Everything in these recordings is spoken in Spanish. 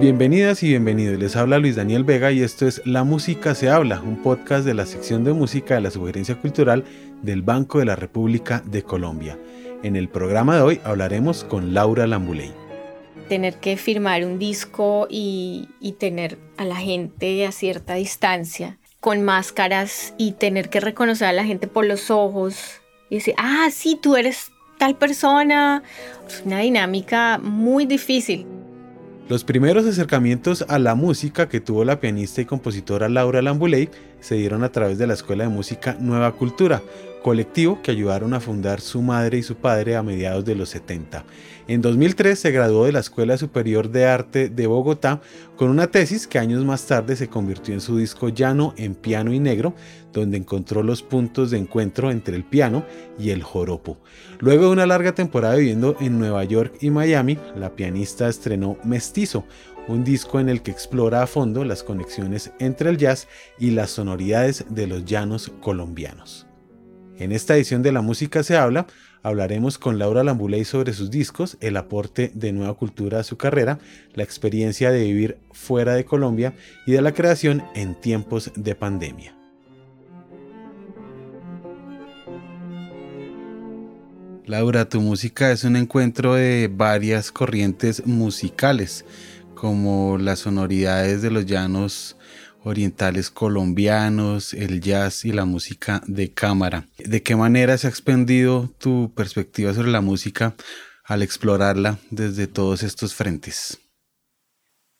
Bienvenidas y bienvenidos, les habla Luis Daniel Vega y esto es La Música se habla, un podcast de la sección de música de la Sugerencia Cultural del Banco de la República de Colombia. En el programa de hoy hablaremos con Laura Lambuley. Tener que firmar un disco y, tener a la gente a cierta distancia, con máscaras y tener que reconocer a la gente por los ojos y decir, ah, sí, tú eres tal persona. Es una dinámica muy difícil. Los primeros acercamientos a la música que tuvo la pianista y compositora Laura Lambuley se dieron a través de la Escuela de Música Nueva Cultura, colectivo que ayudaron a fundar su madre y su padre a mediados de los 70. En 2003 se graduó de la Escuela Superior de Arte de Bogotá con una tesis que años más tarde se convirtió en su disco llano en piano y negro, donde encontró los puntos de encuentro entre el piano y el joropo. Luego de una larga temporada viviendo en Nueva York y Miami, la pianista estrenó Mestizo, un disco en el que explora a fondo las conexiones entre el jazz y las sonoridades de los llanos colombianos. En esta edición de La Música se habla, hablaremos con Laura Lambuley sobre sus discos, el aporte de nueva cultura a su carrera, la experiencia de vivir fuera de Colombia y de la creación en tiempos de pandemia. Laura, tu música es un encuentro de varias corrientes musicales, como las sonoridades de los llanos orientales colombianos, el jazz y la música de cámara. ¿De qué manera se ha expandido tu perspectiva sobre la música al explorarla desde todos estos frentes?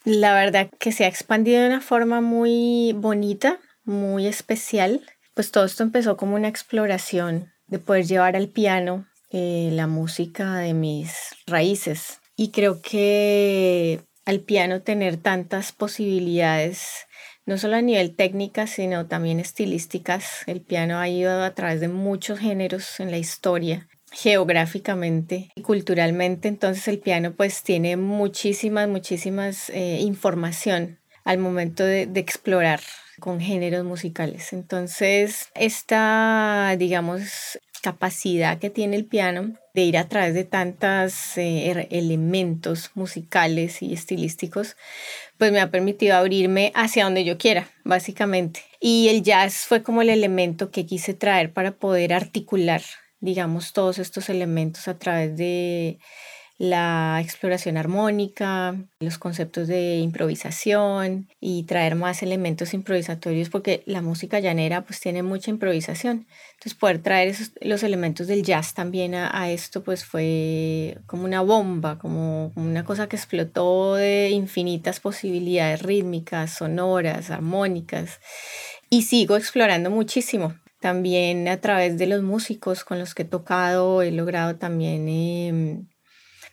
La verdad que se ha expandido de una forma muy bonita, muy especial. Pues todo esto empezó como una exploración de poder llevar al piano eh, la música de mis raíces. Y creo que al piano tener tantas posibilidades no solo a nivel técnica, sino también estilísticas. El piano ha ido a través de muchos géneros en la historia, geográficamente y culturalmente. Entonces el piano pues tiene muchísimas, muchísimas eh, información al momento de, de explorar con géneros musicales. Entonces, esta, digamos, capacidad que tiene el piano de ir a través de tantos eh, elementos musicales y estilísticos, pues me ha permitido abrirme hacia donde yo quiera, básicamente. Y el jazz fue como el elemento que quise traer para poder articular, digamos, todos estos elementos a través de la exploración armónica, los conceptos de improvisación y traer más elementos improvisatorios porque la música llanera pues tiene mucha improvisación. Entonces poder traer esos, los elementos del jazz también a, esto pues fue como una bomba, como, una cosa que explotó de infinitas posibilidades rítmicas, sonoras, armónicas y sigo explorando muchísimo. También a través de los músicos con los que he tocado he logrado también eh,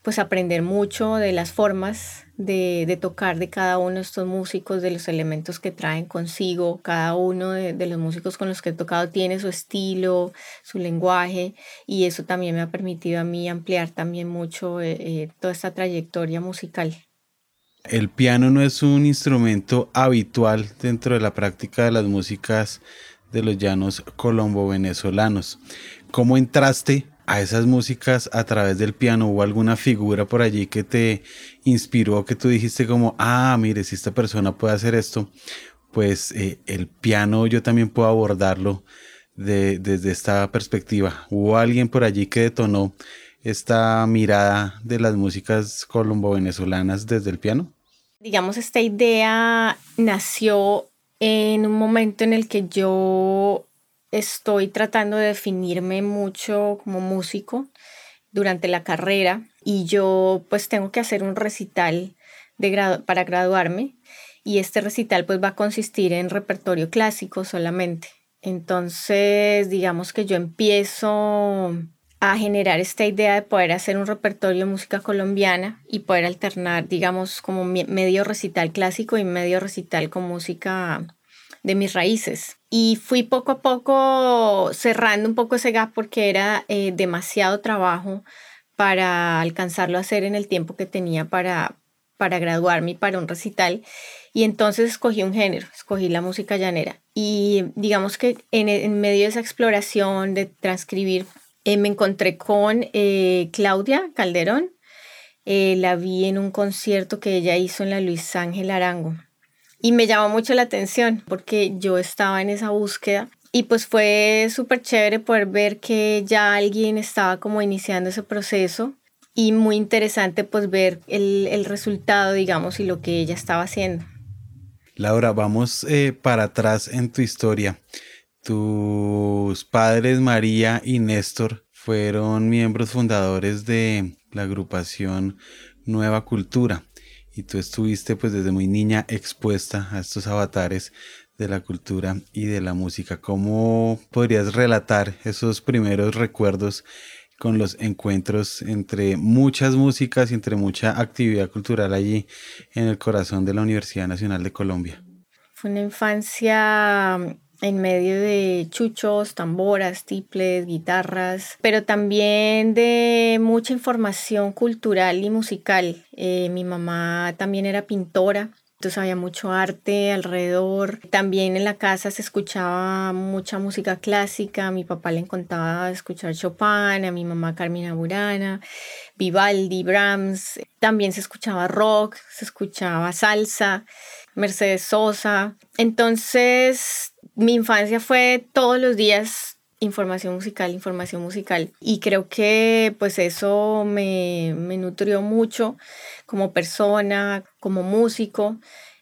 pues aprender mucho de las formas de, tocar de cada uno de estos músicos, de los elementos que traen consigo. Cada uno de, los músicos con los que he tocado tiene su estilo, su lenguaje y eso también me ha permitido a mí ampliar también mucho eh, eh, toda esta trayectoria musical. El piano no es un instrumento habitual dentro de la práctica de las músicas de los llanos colombo-venezolanos. ¿Cómo entraste a esas músicas a través del piano? ¿Hubo alguna figura por allí que te inspiró, que tú dijiste como, ah, mire, si esta persona puede hacer esto, pues eh, el piano yo también puedo abordarlo desde esta perspectiva? ¿Hubo alguien por allí que detonó esta mirada de las músicas colombo-venezolanas desde el piano? Digamos, esta idea nació en un momento en el que yo estoy tratando de definirme mucho como músico durante la carrera y yo pues tengo que hacer un recital de para graduarme y este recital pues va a consistir en repertorio clásico solamente. Entonces digamos que yo empiezo a generar esta idea de poder hacer un repertorio de música colombiana y poder alternar digamos como medio recital clásico y medio recital con música de mis raíces. Y fui poco a poco cerrando un poco ese gap porque era eh, demasiado trabajo para alcanzarlo a hacer en el tiempo que tenía para, para graduarme y para un recital. Y entonces escogí un género, escogí la música llanera. Y digamos que en, medio de esa exploración de transcribir, eh, me encontré con eh, Claudia Calderón, eh, la vi en un concierto que ella hizo en la Luis Ángel Arango. Y me llamó mucho la atención porque yo estaba en esa búsqueda y pues fue súper chévere poder ver que ya alguien estaba como iniciando ese proceso y muy interesante pues ver el, el resultado, digamos, y lo que ella estaba haciendo. Laura, vamos eh, para atrás en tu historia. Tus padres María y Néstor fueron miembros fundadores de la agrupación Nueva Cultura y tú estuviste pues desde muy niña expuesta a estos avatares de la cultura y de la música. ¿Cómo podrías relatar esos primeros recuerdos con los encuentros entre muchas músicas y entre mucha actividad cultural allí en el corazón de la Universidad Nacional de Colombia? Fue una infancia en medio de chuchos, tamboras, tiples, guitarras, pero también de mucha información cultural y musical. Eh, mi mamá también era pintora, entonces había mucho arte alrededor. También en la casa se escuchaba mucha música clásica. A mi papá le encantaba escuchar Chopin, a mi mamá Carmina Burana, Vivaldi, Brahms. También se escuchaba rock, se escuchaba salsa, Mercedes Sosa. Entonces mi infancia fue todos los días información musical, información musical. Y creo que pues eso me, me nutrió mucho como persona, como músico.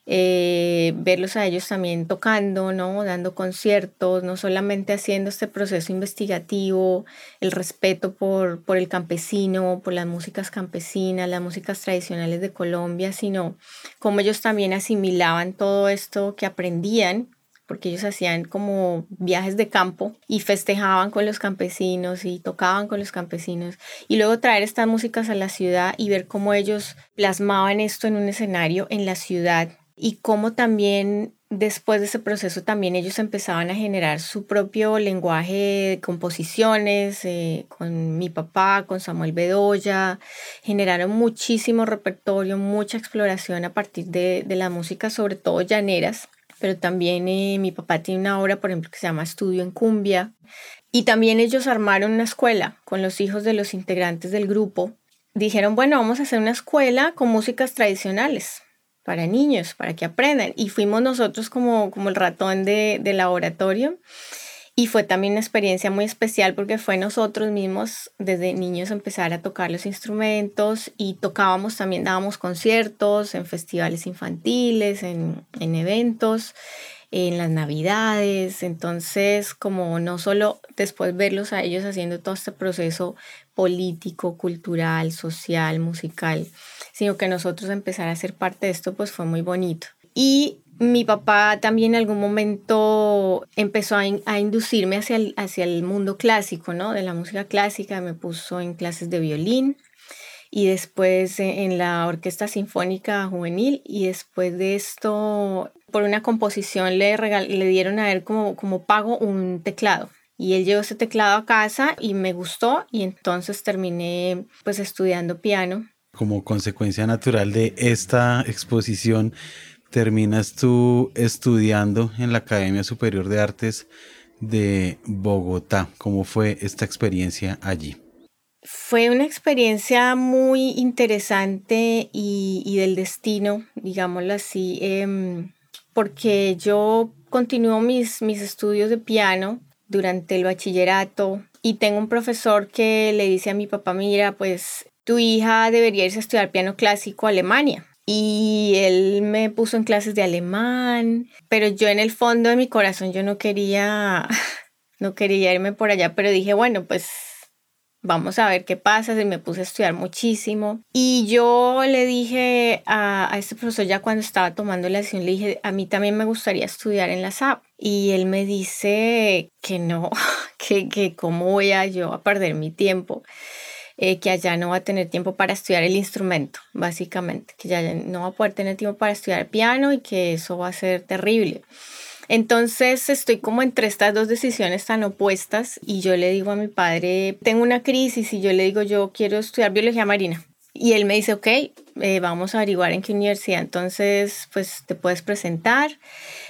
Eh, verlos a ellos también tocando, ¿no? dando conciertos, no solamente haciendo este proceso investigativo, el respeto por, por el campesino, por las músicas campesinas, las músicas tradicionales de Colombia, sino como ellos también asimilaban todo esto que aprendían porque ellos hacían como viajes de campo y festejaban con los campesinos y tocaban con los campesinos y luego traer estas músicas a la ciudad y ver cómo ellos plasmaban esto en un escenario en la ciudad y cómo también después de ese proceso también ellos empezaban a generar su propio lenguaje de composiciones eh, con mi papá, con Samuel Bedoya, generaron muchísimo repertorio, mucha exploración a partir de, la música, sobre todo llaneras pero también eh, mi papá tiene una obra, por ejemplo, que se llama Estudio en Cumbia. Y también ellos armaron una escuela con los hijos de los integrantes del grupo. Dijeron, bueno, vamos a hacer una escuela con músicas tradicionales para niños, para que aprendan. Y fuimos nosotros como, como el ratón de, de laboratorio. Y fue también una experiencia muy especial porque fue nosotros mismos desde niños empezar a tocar los instrumentos y tocábamos también, dábamos conciertos en festivales infantiles, en, en eventos, en las navidades. Entonces, como no solo después verlos a ellos haciendo todo este proceso político, cultural, social, musical, sino que nosotros empezar a ser parte de esto, pues fue muy bonito. Y mi papá también en algún momento empezó a, inducirme hacia el, hacia el mundo clásico, ¿no? De la música clásica, me puso en clases de violín y después en la Orquesta Sinfónica Juvenil y después de esto, por una composición le, le dieron a él como, como pago un teclado. Y él llevó ese teclado a casa y me gustó y entonces terminé pues estudiando piano. Como consecuencia natural de esta exposición, terminas tú estudiando en la Academia Superior de Artes de Bogotá. ¿Cómo fue esta experiencia allí? Fue una experiencia muy interesante y, del destino, digámoslo así, em, porque yo continúo mis, mis estudios de piano durante el bachillerato y tengo un profesor que le dice a mi papá, mira, pues tu hija debería irse a estudiar piano clásico a Alemania. Y él me puso en clases de alemán, pero yo en el fondo de mi corazón yo no quería, no quería irme por allá, pero dije, bueno, pues vamos a ver qué pasa. Y me puse a estudiar muchísimo. Y yo le dije a, a este profesor ya cuando estaba tomando la lección, le dije, a mí también me gustaría estudiar en la SAP. Y él me dice que no, que, que cómo voy a yo a perder mi tiempo. Eh, que allá no va a tener tiempo para estudiar el instrumento, básicamente, que ya no va a poder tener tiempo para estudiar piano y que eso va a ser terrible. Entonces estoy como entre estas dos decisiones tan opuestas y yo le digo a mi padre, tengo una crisis y yo le digo, yo quiero estudiar biología marina. Y él me dice, ok, eh, vamos a averiguar en qué universidad, entonces pues te puedes presentar,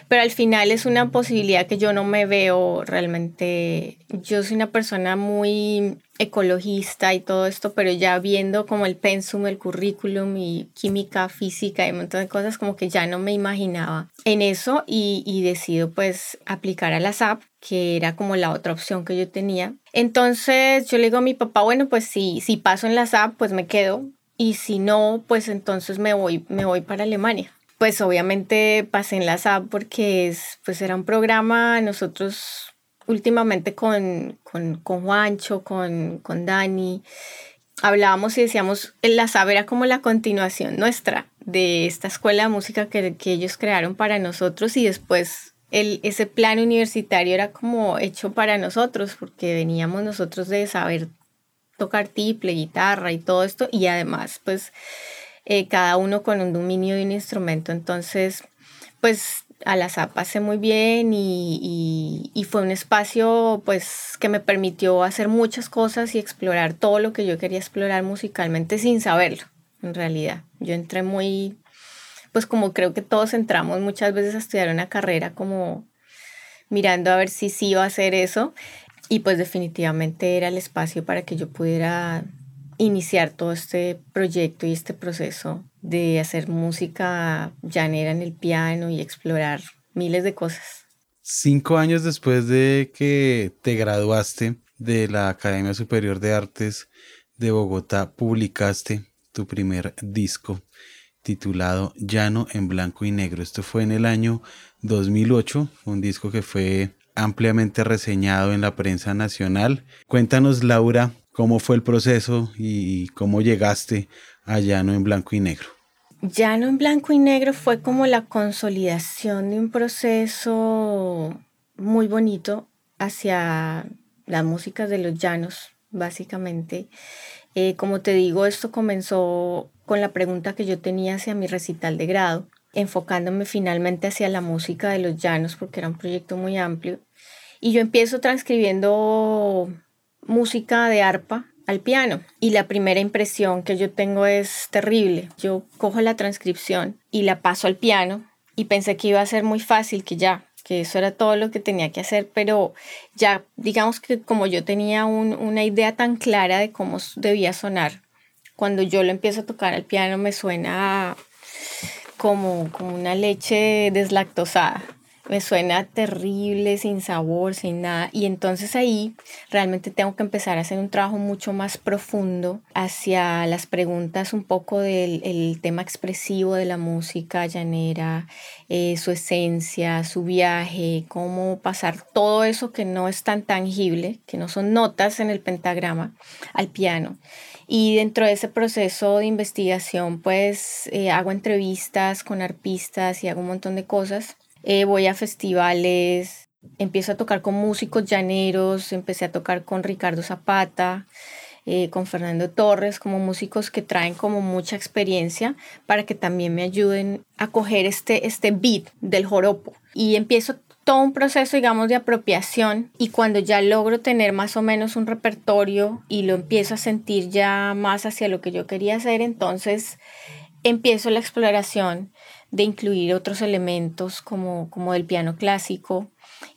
pero al final es una posibilidad que yo no me veo realmente, yo soy una persona muy ecologista y todo esto, pero ya viendo como el pensum, el currículum y química, física y un montón de cosas, como que ya no me imaginaba en eso y, y decido pues aplicar a la SAP, que era como la otra opción que yo tenía. Entonces yo le digo a mi papá, bueno, pues si, si paso en la SAP, pues me quedo, y si no, pues entonces me voy, me voy para Alemania. Pues obviamente pasé en la SAP porque es, pues era un programa, nosotros últimamente con, con, con Juancho, con, con Dani, hablábamos y decíamos, la SAP era como la continuación nuestra de esta escuela de música que, que ellos crearon para nosotros y después el, ese plan universitario era como hecho para nosotros porque veníamos nosotros de saber tocar tiple, guitarra y todo esto, y además, pues, eh, cada uno con un dominio de un instrumento. Entonces, pues, a la SAP pasé muy bien y, y, fue un espacio, pues, que me permitió hacer muchas cosas y explorar todo lo que yo quería explorar musicalmente sin saberlo, en realidad. Yo entré muy, pues, como creo que todos entramos muchas veces a estudiar una carrera como mirando a ver si sí iba a hacer eso y pues definitivamente era el espacio para que yo pudiera iniciar todo este proyecto y este proceso de hacer música llanera en el piano y explorar miles de cosas. Cinco años después de que te graduaste de la Academia Superior de Artes de Bogotá, publicaste tu primer disco titulado Llano en Blanco y Negro. Esto fue en el año 2008, un disco que fue ampliamente reseñado en la prensa nacional. Cuéntanos, Laura, cómo fue el proceso y cómo llegaste a Llano en Blanco y Negro. Llano en Blanco y Negro fue como la consolidación de un proceso muy bonito hacia la música de los llanos, básicamente. Eh, como te digo, esto comenzó con la pregunta que yo tenía hacia mi recital de grado enfocándome finalmente hacia la música de los llanos porque era un proyecto muy amplio. Y yo empiezo transcribiendo música de arpa al piano y la primera impresión que yo tengo es terrible. Yo cojo la transcripción y la paso al piano y pensé que iba a ser muy fácil, que ya, que eso era todo lo que tenía que hacer, pero ya digamos que como yo tenía una idea tan clara de cómo debía sonar, cuando yo lo empiezo a tocar al piano me suena como, como una leche deslactosada. Me suena terrible, sin sabor, sin nada. Y entonces ahí realmente tengo que empezar a hacer un trabajo mucho más profundo hacia las preguntas un poco del el tema expresivo de la música llanera, eh, su esencia, su viaje, cómo pasar todo eso que no es tan tangible, que no son notas en el pentagrama, al piano. Y dentro de ese proceso de investigación, pues eh, hago entrevistas con arpistas y hago un montón de cosas. Eh, voy a festivales, empiezo a tocar con músicos llaneros, empecé a tocar con Ricardo Zapata, eh, con Fernando Torres, como músicos que traen como mucha experiencia para que también me ayuden a coger este, este beat del joropo. Y empiezo todo un proceso, digamos, de apropiación y cuando ya logro tener más o menos un repertorio y lo empiezo a sentir ya más hacia lo que yo quería hacer, entonces empiezo la exploración de incluir otros elementos como, como del piano clásico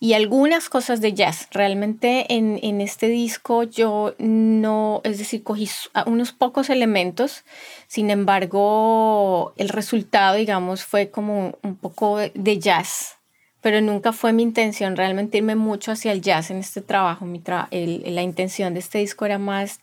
y algunas cosas de jazz. Realmente en, en este disco yo no, es decir, cogí unos pocos elementos, sin embargo el resultado, digamos, fue como un poco de jazz pero nunca fue mi intención realmente irme mucho hacia el jazz en este trabajo. Mi la intención de este disco era más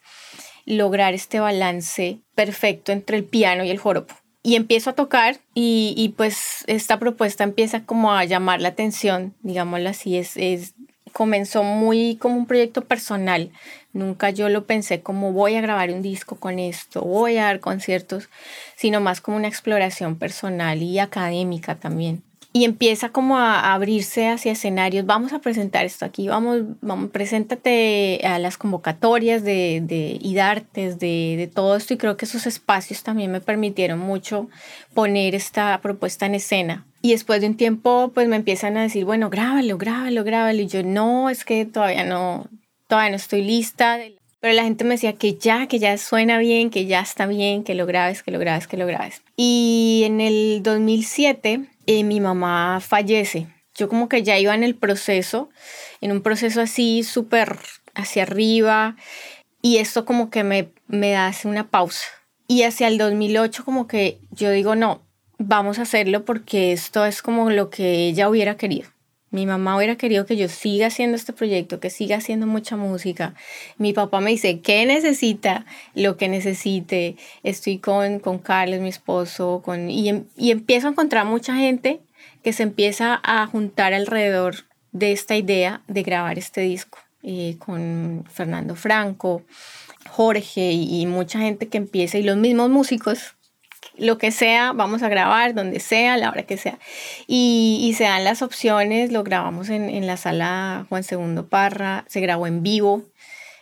lograr este balance perfecto entre el piano y el joropo. Y empiezo a tocar y, y, pues esta propuesta empieza como a llamar la atención, digámoslo así, es, es, comenzó muy como un proyecto personal. Nunca yo lo pensé como voy a grabar un disco con esto, voy a dar conciertos, sino más como una exploración personal y académica también y empieza como a abrirse hacia escenarios. Vamos a presentar esto aquí, vamos, vamos preséntate a las convocatorias de, de IDARTES, de, de todo esto y creo que esos espacios también me permitieron mucho poner esta propuesta en escena. Y después de un tiempo, pues me empiezan a decir, bueno, grábalo, grábalo, grábalo. Y yo, no, es que todavía no, todavía no estoy lista pero la gente me decía que ya, que ya suena bien, que ya está bien, que lo grabes, que lo grabes, que lo grabes. Y en el 2007 eh, mi mamá fallece. Yo como que ya iba en el proceso, en un proceso así súper hacia arriba, y esto como que me, me hace una pausa. Y hacia el 2008 como que yo digo, no, vamos a hacerlo porque esto es como lo que ella hubiera querido. Mi mamá hubiera querido que yo siga haciendo este proyecto, que siga haciendo mucha música. Mi papá me dice, ¿qué necesita? Lo que necesite. Estoy con, con Carlos, mi esposo, con, y, em, y empiezo a encontrar mucha gente que se empieza a juntar alrededor de esta idea de grabar este disco. Eh, con Fernando Franco, Jorge y, y mucha gente que empieza, y los mismos músicos lo que sea, vamos a grabar donde sea, la hora que sea. Y, y se dan las opciones, lo grabamos en, en, la sala Juan II Parra, se grabó en vivo,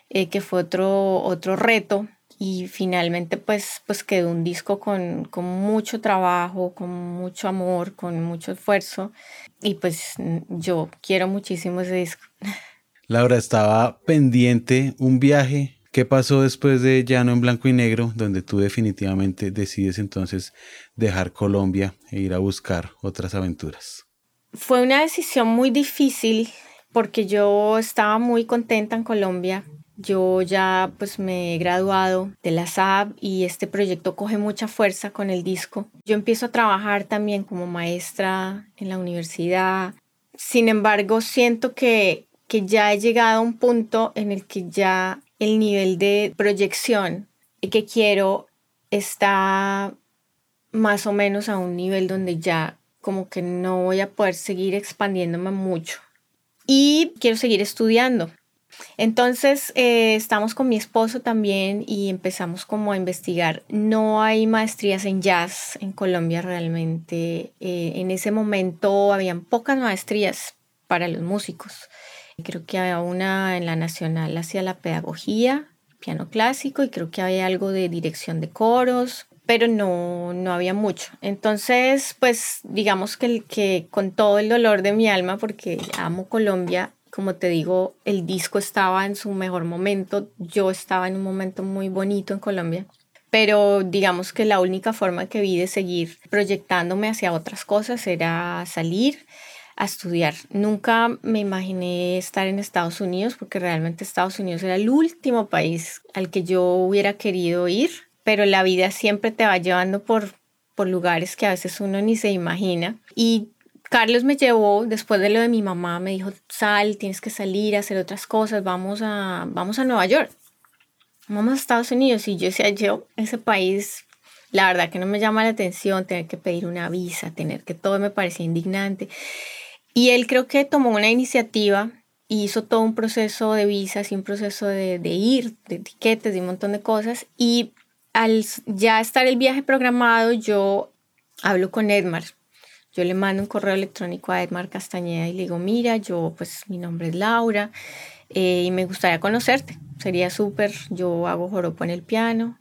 eh, que fue otro, otro reto. Y finalmente pues, pues quedó un disco con, con mucho trabajo, con mucho amor, con mucho esfuerzo. Y pues yo quiero muchísimo ese disco. Laura, estaba pendiente un viaje ¿Qué pasó después de Llano en Blanco y Negro, donde tú definitivamente decides entonces dejar Colombia e ir a buscar otras aventuras? Fue una decisión muy difícil porque yo estaba muy contenta en Colombia. Yo ya pues me he graduado de la SAB y este proyecto coge mucha fuerza con el disco. Yo empiezo a trabajar también como maestra en la universidad. Sin embargo, siento que, que ya he llegado a un punto en el que ya el nivel de proyección que quiero está más o menos a un nivel donde ya como que no voy a poder seguir expandiéndome mucho. Y quiero seguir estudiando. Entonces eh, estamos con mi esposo también y empezamos como a investigar. No hay maestrías en jazz en Colombia realmente. Eh, en ese momento habían pocas maestrías para los músicos. Creo que había una en la nacional hacia la pedagogía, piano clásico, y creo que había algo de dirección de coros, pero no, no había mucho. Entonces, pues digamos que, el, que con todo el dolor de mi alma, porque amo Colombia, como te digo, el disco estaba en su mejor momento, yo estaba en un momento muy bonito en Colombia, pero digamos que la única forma que vi de seguir proyectándome hacia otras cosas era salir a estudiar. Nunca me imaginé estar en Estados Unidos porque realmente Estados Unidos era el último país al que yo hubiera querido ir, pero la vida siempre te va llevando por, por lugares que a veces uno ni se imagina. Y Carlos me llevó, después de lo de mi mamá, me dijo, sal, tienes que salir a hacer otras cosas, vamos a, vamos a Nueva York, vamos a Estados Unidos. Y yo decía, yo, ese país, la verdad que no me llama la atención, tener que pedir una visa, tener que todo me parecía indignante. Y él creo que tomó una iniciativa y hizo todo un proceso de visas y un proceso de, de ir, de etiquetes, de un montón de cosas. Y al ya estar el viaje programado, yo hablo con Edmar. Yo le mando un correo electrónico a Edmar Castañeda y le digo, mira, yo pues mi nombre es Laura eh, y me gustaría conocerte. Sería súper, yo hago joropo en el piano,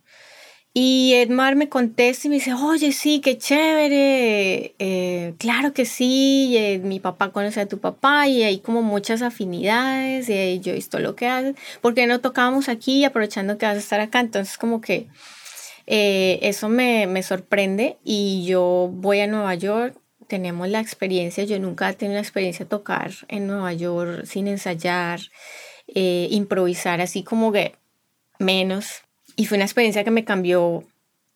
y Edmar me contesta y me dice, oye, sí, qué chévere, eh, claro que sí, eh, mi papá conoce a tu papá y hay como muchas afinidades y yo he visto lo que haces, ¿por qué no tocamos aquí aprovechando que vas a estar acá? Entonces como que eh, eso me, me sorprende y yo voy a Nueva York, tenemos la experiencia, yo nunca he tenido la experiencia de tocar en Nueva York sin ensayar, improvisar así como que menos y fue una experiencia que me cambió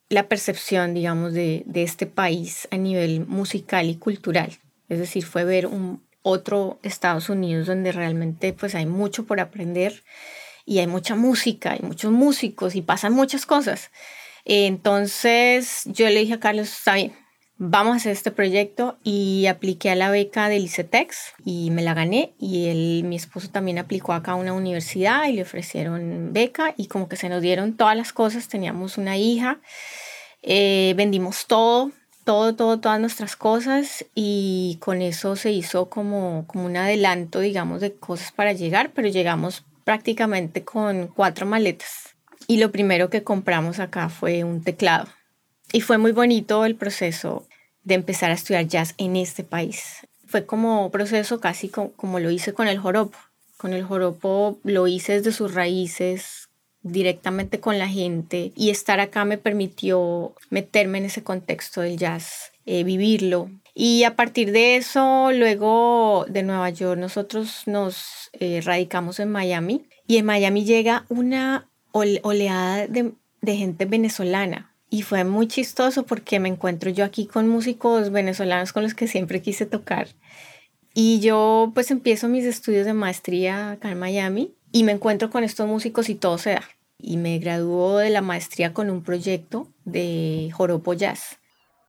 la percepción, digamos, de, de, este país a nivel musical y cultural. Es decir, fue ver un otro Estados Unidos donde realmente pues hay mucho por aprender y hay mucha música, hay muchos músicos y pasan muchas cosas. Entonces yo le dije a Carlos, está bien, vamos a hacer este proyecto y apliqué a la beca del ICETEX y me la gané y él, mi esposo también aplicó acá a una universidad y le ofrecieron beca y como que se nos dieron todas las cosas, teníamos una hija, eh, vendimos todo, todo, todo, todas nuestras cosas y con eso se hizo como, como un adelanto, digamos, de cosas para llegar, pero llegamos prácticamente con cuatro maletas. Y lo primero que compramos acá fue un teclado y fue muy bonito el proceso de empezar a estudiar jazz en este país. Fue como proceso casi como, lo hice con el joropo. Con el joropo lo hice desde sus raíces, directamente con la gente y estar acá me permitió meterme en ese contexto del jazz, eh, vivirlo. Y a partir de eso, luego de Nueva York, nosotros nos eh, radicamos en Miami y en Miami llega una oleada de, de gente venezolana. Y fue muy chistoso porque me encuentro yo aquí con músicos venezolanos con los que siempre quise tocar. Y yo pues empiezo mis estudios de maestría acá en Miami y me encuentro con estos músicos y todo se da. Y me graduó de la maestría con un proyecto de joropo jazz.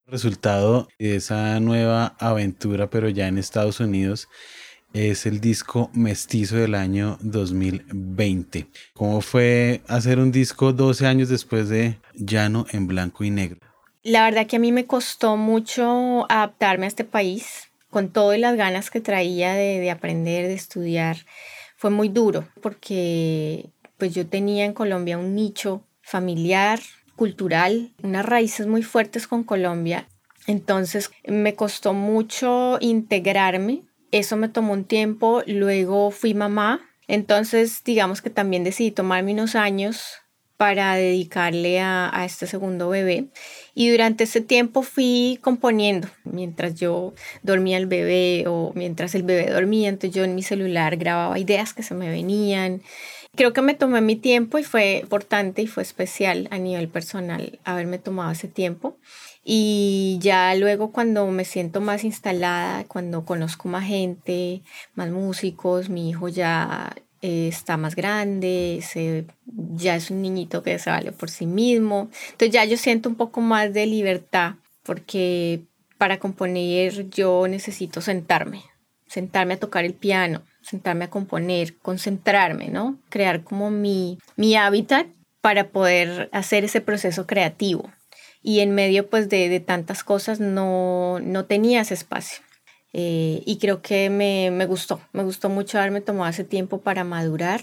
Resultado de esa nueva aventura, pero ya en Estados Unidos, es el disco Mestizo del año 2020. ¿Cómo fue hacer un disco 12 años después de Llano en blanco y negro? La verdad que a mí me costó mucho adaptarme a este país, con todas las ganas que traía de, de aprender, de estudiar fue muy duro porque pues yo tenía en Colombia un nicho familiar, cultural, unas raíces muy fuertes con Colombia. Entonces me costó mucho integrarme. Eso me tomó un tiempo. Luego fui mamá. Entonces digamos que también decidí tomarme unos años para dedicarle a, este segundo bebé. Y durante ese tiempo fui componiendo, mientras yo dormía el bebé o mientras el bebé dormía, entonces yo en mi celular grababa ideas que se me venían. Creo que me tomé mi tiempo y fue importante y fue especial a nivel personal haberme tomado ese tiempo. Y ya luego cuando me siento más instalada, cuando conozco más gente, más músicos, mi hijo ya está más grande, se, ya es un niñito que se vale por sí mismo. Entonces ya yo siento un poco más de libertad porque para componer yo necesito sentarme, sentarme a tocar el piano, sentarme a componer, concentrarme, ¿no? Crear como mi, mi hábitat para poder hacer ese proceso creativo. Y en medio pues de, de tantas cosas no, no tenía ese espacio. Eh, y creo que me, me, gustó, me gustó mucho haberme tomado ese tiempo para madurar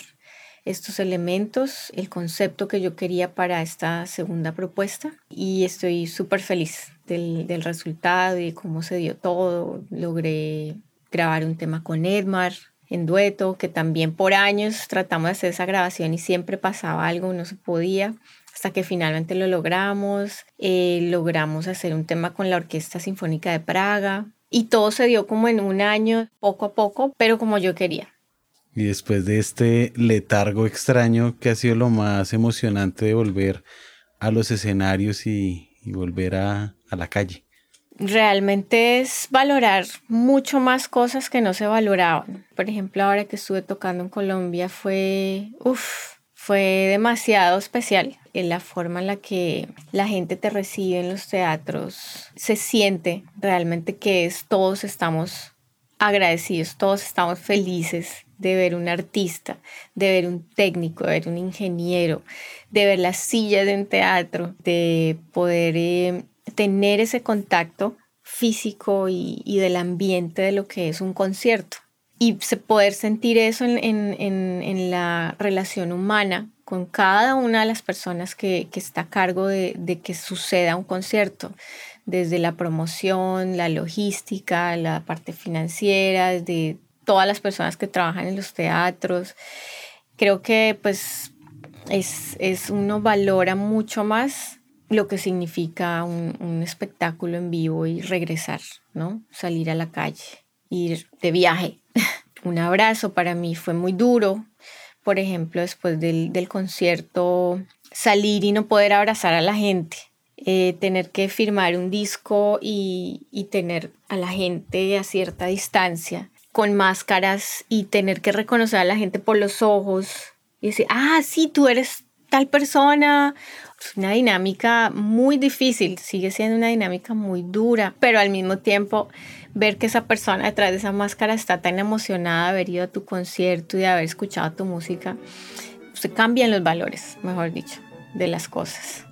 estos elementos, el concepto que yo quería para esta segunda propuesta y estoy súper feliz del, del, resultado y cómo se dio todo. Logré grabar un tema con Edmar en dueto, que también por años tratamos de hacer esa grabación y siempre pasaba algo, no se podía hasta que finalmente lo logramos. Eh, logramos hacer un tema con la Orquesta Sinfónica de Praga, y todo se dio como en un año, poco a poco, pero como yo quería. Y después de este letargo extraño, que ha sido lo más emocionante de volver a los escenarios y, volver a, a la calle? Realmente es valorar mucho más cosas que no se valoraban. Por ejemplo, ahora que estuve tocando en Colombia fue, uff, fue demasiado especial en la forma en la que la gente te recibe en los teatros. Se siente realmente que es, todos estamos agradecidos, todos estamos felices de ver un artista, de ver un técnico, de ver un ingeniero, de ver las sillas de un teatro, de poder eh, tener ese contacto físico y, del ambiente de lo que es un concierto y poder sentir eso en, la relación humana con cada una de las personas que, está a cargo de, de, que suceda un concierto, desde la promoción, la logística, la parte financiera, desde todas las personas que trabajan en los teatros. Creo que pues es, es uno valora mucho más lo que significa un, un espectáculo en vivo y regresar, ¿no? Salir a la calle, ir de viaje un abrazo para mí fue muy duro. Por ejemplo, después del, concierto, salir y no poder abrazar a la gente. Eh, tener que firmar un disco y, y tener a la gente a cierta distancia, con máscaras y tener que reconocer a la gente por los ojos y decir, ah, sí, tú eres tal persona. Es una dinámica muy difícil, sigue siendo una dinámica muy dura, pero al mismo tiempo ver que esa persona detrás de esa máscara está tan emocionada de haber ido a tu concierto y de haber escuchado tu música, se cambian los valores, mejor dicho, de las cosas.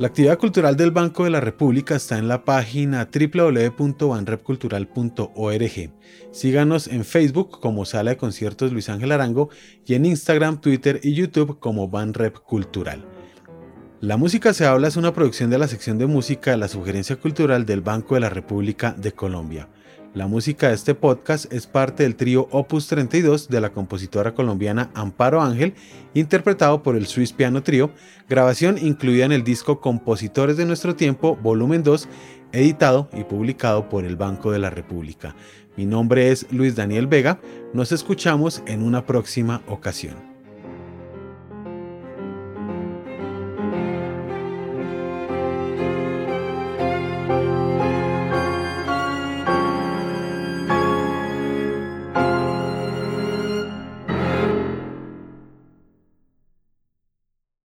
La actividad cultural del Banco de la República está en la página www.banrepcultural.org. Síganos en Facebook como Sala de Conciertos Luis Ángel Arango y en Instagram, Twitter y YouTube como Banrep Cultural. La música se habla es una producción de la sección de música de la Sugerencia Cultural del Banco de la República de Colombia. La música de este podcast es parte del trío Opus 32 de la compositora colombiana Amparo Ángel, interpretado por el Swiss Piano Trio, grabación incluida en el disco Compositores de nuestro tiempo, volumen 2, editado y publicado por el Banco de la República. Mi nombre es Luis Daniel Vega, nos escuchamos en una próxima ocasión.